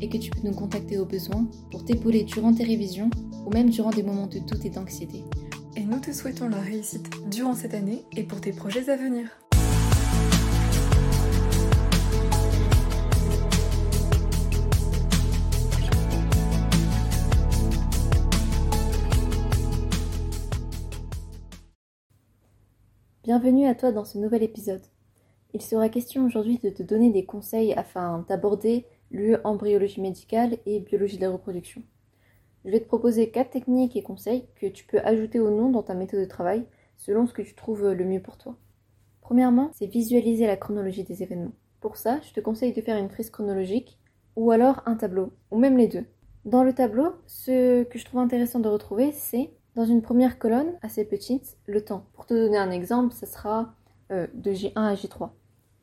et que tu peux nous contacter au besoin pour t'épauler durant tes révisions ou même durant des moments de doute et d'anxiété. Et nous te souhaitons la réussite durant cette année et pour tes projets à venir. Bienvenue à toi dans ce nouvel épisode. Il sera question aujourd'hui de te donner des conseils afin d'aborder l'UE embryologie médicale et biologie de la reproduction. Je vais te proposer quatre techniques et conseils que tu peux ajouter ou non dans ta méthode de travail selon ce que tu trouves le mieux pour toi. Premièrement, c'est visualiser la chronologie des événements. Pour ça, je te conseille de faire une frise chronologique ou alors un tableau, ou même les deux. Dans le tableau, ce que je trouve intéressant de retrouver, c'est dans une première colonne assez petite, le temps. Pour te donner un exemple, ce sera euh, de J1 à J3.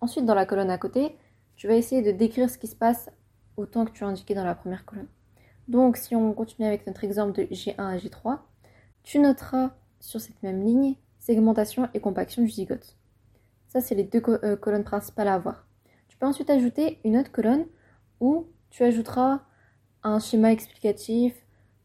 Ensuite, dans la colonne à côté, tu vas essayer de décrire ce qui se passe au temps que tu as indiqué dans la première colonne. Donc, si on continue avec notre exemple de G1 à G3, tu noteras sur cette même ligne segmentation et compaction du zygote. Ça, c'est les deux euh, colonnes principales à avoir. Tu peux ensuite ajouter une autre colonne où tu ajouteras un schéma explicatif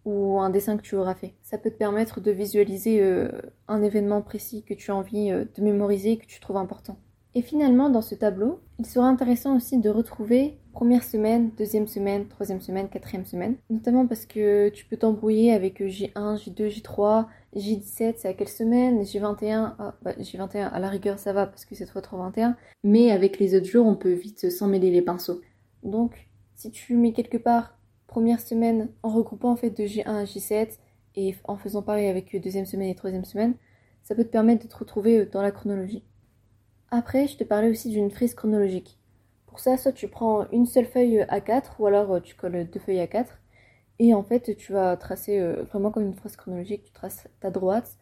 ou un dessin que tu auras fait. Ça peut te permettre de visualiser euh, un événement précis que tu as envie euh, de mémoriser et que tu trouves important. Et finalement, dans ce tableau, il sera intéressant aussi de retrouver première semaine, deuxième semaine, troisième semaine, quatrième semaine. Notamment parce que tu peux t'embrouiller avec J1, J2, J3, J17, c'est à quelle semaine J21, ah, bah, J21 à la rigueur ça va parce que c'est 3 21. Mais avec les autres jours, on peut vite s'en mêler les pinceaux. Donc, si tu mets quelque part première semaine en regroupant en fait de J1 à J7 et en faisant pareil avec deuxième semaine et troisième semaine, ça peut te permettre de te retrouver dans la chronologie. Après, je te parlais aussi d'une frise chronologique. Pour ça, soit tu prends une seule feuille A4 ou alors euh, tu colles deux feuilles A4 et en fait tu vas tracer euh, vraiment comme une frise chronologique, tu traces ta droite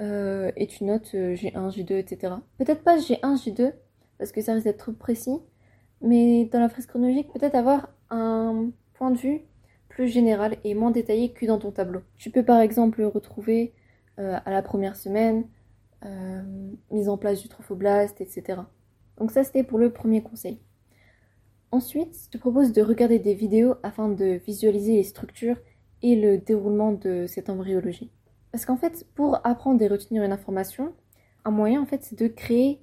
euh, et tu notes G1, G2, etc. Peut-être pas G1, G2 parce que ça risque d'être trop précis, mais dans la frise chronologique, peut-être avoir un point de vue plus général et moins détaillé que dans ton tableau. Tu peux par exemple retrouver à la première semaine euh, mise en place du trophoblast, etc. Donc ça c'était pour le premier conseil. Ensuite, je te propose de regarder des vidéos afin de visualiser les structures et le déroulement de cette embryologie. Parce qu'en fait, pour apprendre et retenir une information, un moyen en fait c'est de créer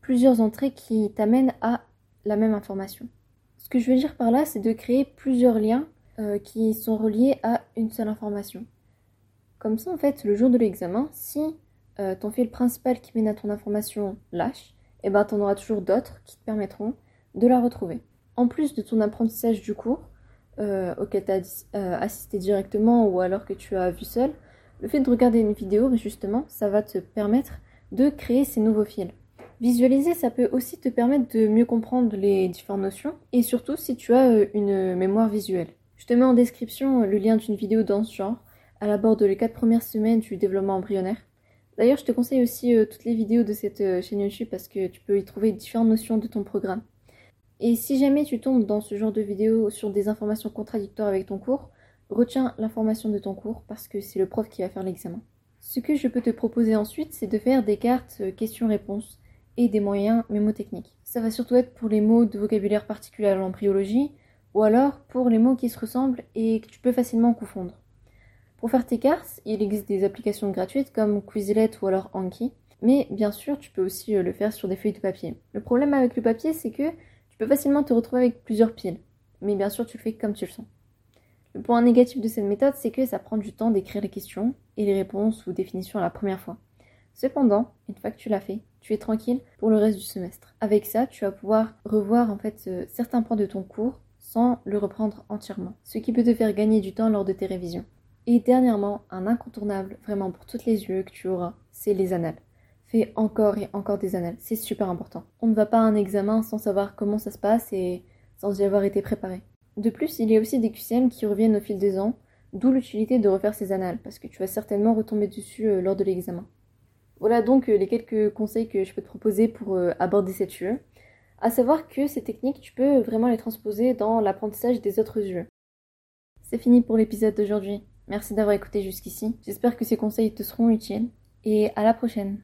plusieurs entrées qui t'amènent à la même information. Ce que je veux dire par là, c'est de créer plusieurs liens euh, qui sont reliés à une seule information. Comme ça, en fait, le jour de l'examen, si euh, ton fil principal qui mène à ton information lâche, et eh ben tu en auras toujours d'autres qui te permettront de la retrouver. En plus de ton apprentissage du cours, euh, auquel tu as euh, assisté directement ou alors que tu as vu seul, le fait de regarder une vidéo, justement, ça va te permettre de créer ces nouveaux fils. Visualiser, ça peut aussi te permettre de mieux comprendre les différentes notions et surtout si tu as une mémoire visuelle. Je te mets en description le lien d'une vidéo dans ce genre. Elle aborde les 4 premières semaines du développement embryonnaire. D'ailleurs, je te conseille aussi euh, toutes les vidéos de cette euh, chaîne YouTube parce que tu peux y trouver différentes notions de ton programme. Et si jamais tu tombes dans ce genre de vidéos sur des informations contradictoires avec ton cours, retiens l'information de ton cours parce que c'est le prof qui va faire l'examen. Ce que je peux te proposer ensuite, c'est de faire des cartes euh, questions-réponses et des moyens mémotechniques. Ça va surtout être pour les mots de vocabulaire particulier à l'embryologie ou alors pour les mots qui se ressemblent et que tu peux facilement confondre. Pour faire tes cartes, il existe des applications gratuites comme Quizlet ou alors Anki, mais bien sûr, tu peux aussi euh, le faire sur des feuilles de papier. Le problème avec le papier, c'est que tu peux facilement te retrouver avec plusieurs piles, mais bien sûr, tu le fais comme tu le sens. Le point négatif de cette méthode, c'est que ça prend du temps d'écrire les questions et les réponses ou définitions à la première fois. Cependant, une fois que tu l'as fait, tu es tranquille pour le reste du semestre. Avec ça, tu vas pouvoir revoir en fait euh, certains points de ton cours sans le reprendre entièrement, ce qui peut te faire gagner du temps lors de tes révisions. Et dernièrement, un incontournable vraiment pour toutes les yeux que tu auras, c'est les annales. Fais encore et encore des annales, c'est super important. On ne va pas à un examen sans savoir comment ça se passe et sans y avoir été préparé. De plus, il y a aussi des QCM qui reviennent au fil des ans, d'où l'utilité de refaire ces annales, parce que tu vas certainement retomber dessus euh, lors de l'examen. Voilà donc euh, les quelques conseils que je peux te proposer pour euh, aborder cette UE. À savoir que ces techniques, tu peux vraiment les transposer dans l'apprentissage des autres UE. C'est fini pour l'épisode d'aujourd'hui. Merci d'avoir écouté jusqu'ici. J'espère que ces conseils te seront utiles. Et à la prochaine.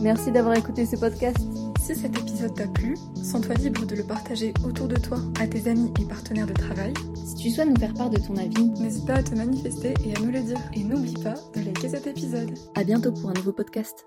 Merci d'avoir écouté ce podcast. Si cet épisode t'a plu, sens-toi libre de le partager autour de toi à tes amis et partenaires de travail. Si tu souhaites nous faire part de ton avis, n'hésite pas à te manifester et à nous le dire. Et n'oublie pas de liker cet épisode. À bientôt pour un nouveau podcast.